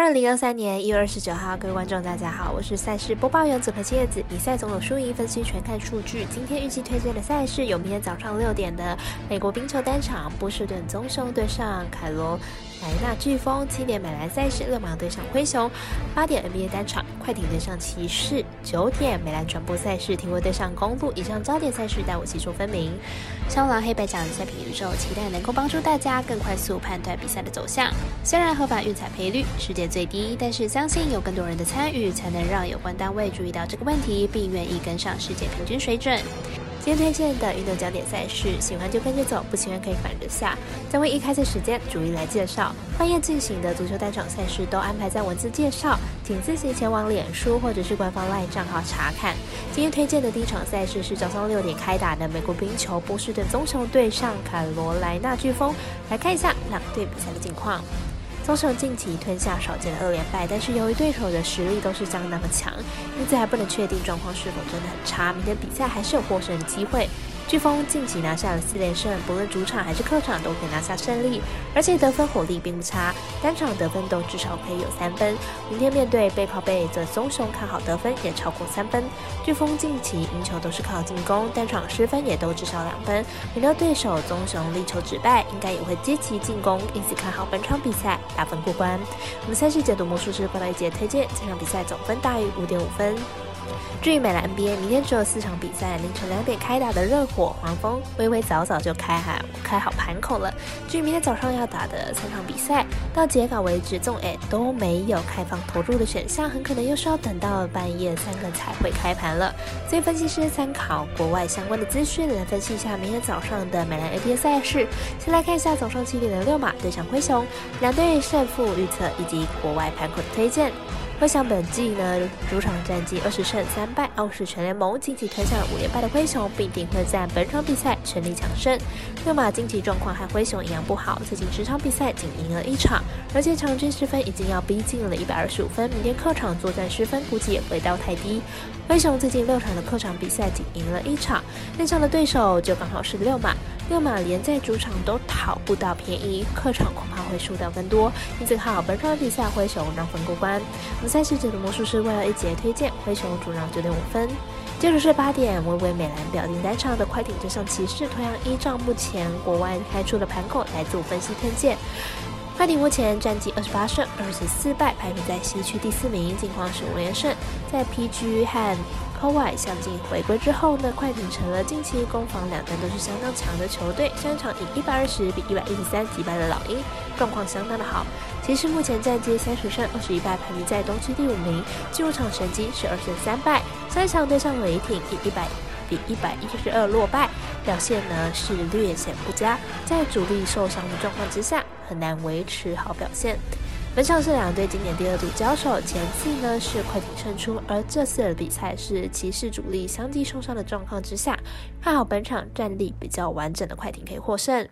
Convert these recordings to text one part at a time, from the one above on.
二零二三年一月二十九号，各位观众，大家好，我是赛事播报员左培叶子。比赛总有输赢，分析全看数据。今天预计推荐的赛事有：明天早上六点的美国冰球单场，波士顿棕熊对上凯罗。莱纳飓风七点美兰赛事，勒马对上灰熊；八点 NBA 单场，快艇对上骑士；九点美兰转播赛事，停威对上公路。以上焦点赛事带我细说分明。肖狼黑白奖赛评宇宙，期待能够帮助大家更快速判断比赛的走向。虽然合法运彩赔率世界最低，但是相信有更多人的参与，才能让有关单位注意到这个问题，并愿意跟上世界平均水准。今天推荐的运动焦点赛事，喜欢就跟着走，不喜欢可以反着下。将会一开赛时间逐一来介绍。半夜进行的足球单场赛事都安排在文字介绍，请自行前往脸书或者是官方 LINE 账号查看。今天推荐的第一场赛事是早上六点开打的美国冰球波士顿棕熊队上卡罗莱纳飓风，来看一下两队比赛的近况。棕熊近期吞下少见的二连败，但是由于对手的实力都是相当的强，因此还不能确定状况是否真的很差。明天比赛还是有获胜的机会。飓风近期拿下了四连胜，不论主场还是客场都可以拿下胜利，而且得分火力并不差，单场得分都至少可以有三分。明天面对背靠背的棕熊，看好得分也超过三分。飓风近期赢球都是靠进攻，单场失分也都至少两分。面对对手棕熊力求止败，应该也会积极进攻，因此看好本场比赛打分过关。我们赛事解读魔术师过来一节推荐，这场比赛总分大于五点五分。至于美兰 NBA，明天只有四场比赛，凌晨两点开打的热火、黄蜂，微微早早就开好开好盘口了。至于明天早上要打的三场比赛，到截稿为止，纵 A 都没有开放投入的选项，很可能又是要等到半夜三更才会开盘了。所以分析师参考国外相关的资讯来分析一下明天早上的美兰 NBA 赛事。先来看一下早上七点的六马对上灰熊，两队胜负预测以及国外盘口的推荐。回想本季呢，主场战绩二十胜三败，傲视全联盟，近期吞下了五连败的灰熊，必定会在本场比赛全力抢胜。六马近期状况和灰熊一样不好，最近十场比赛仅赢了一场，而且场均失分已经要逼近了一百二十五分，明天客场作战失分估计也不会到太低。灰熊最近六场的客场比赛仅赢了一场，那场的对手就刚好是六马。六马连在主场都讨不到便宜，客场恐怕会输掉更多。因此看好本场比赛灰熊让分过关。赛事者的魔术师为了一节推荐灰熊主让九点五分。接着是八点，微微美兰表定单场的快艇对上骑士，同样依照目前国外开出的盘口来做分析推荐。快艇目前战绩二十八胜二十四败，排名在西区第四名，近况是五连胜，在 PG 和。科外向进回归之后呢，快艇成了近期攻防两端都是相当强的球队。上场以一百二十比一百一十三击败了老鹰，状况相当的好。骑士目前战绩三十胜二十一败，排名在东区第五名。进入场成绩是二胜三败。上一场对上雷霆以一百比一百一十二落败，表现呢是略显不佳。在主力受伤的状况之下，很难维持好表现。本场是两队今年第二度交手，前次呢是快艇胜出，而这次的比赛是骑士主力相继受伤的状况之下，看好本场战力比较完整的快艇可以获胜。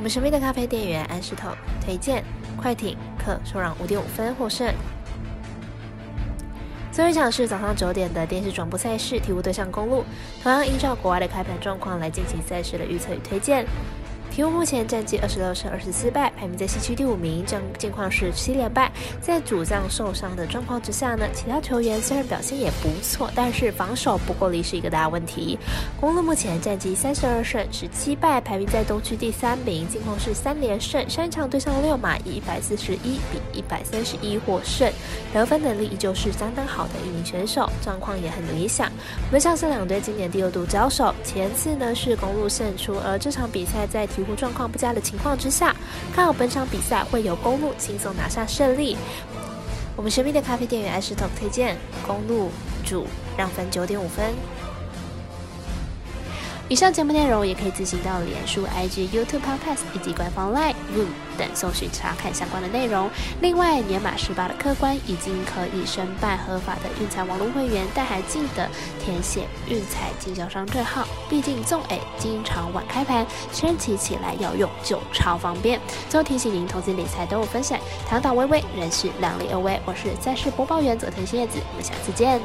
我们神秘的咖啡店员安石头推荐快艇客受让五点五分获胜。最后一场是早上九点的电视转播赛事，体育对上公路，同样依照国外的开盘状况来进行赛事的预测与推荐。鹈鹕目前战绩二十六胜二十四败，排名在西区第五名，将近况是七连败。在主将受伤的状况之下呢，其他球员虽然表现也不错，但是防守不过力是一个大问题。公路目前战绩三十二胜十七败，排名在东区第三名，近况是三连胜。上场对上六马以一百四十一比一百三十一获胜，得分能力依旧是相当好的一名选手，状况也很理想。我们上次两队今年第二度交手，前次呢是公路胜出，而这场比赛在。鹈鹕状况不佳的情况之下，看好本场比赛会由公路轻松拿下胜利。我们神秘的咖啡店员艾石头推荐公路主让分九点五分。以上节目内容也可以自行到脸书、IG、YouTube、Podcast 以及官方 Line、Room 等搜寻查看相关的内容。另外，年满十八的客官已经可以申办合法的运彩网络会员，但还记得填写运彩经销商证号。毕竟纵 A 经常晚开盘，升起起来要用就超方便。最后提醒您，投资理财都有风险，堂堂微微，人是量力而为。我是赛事播报员佐藤叶子，我们下次见。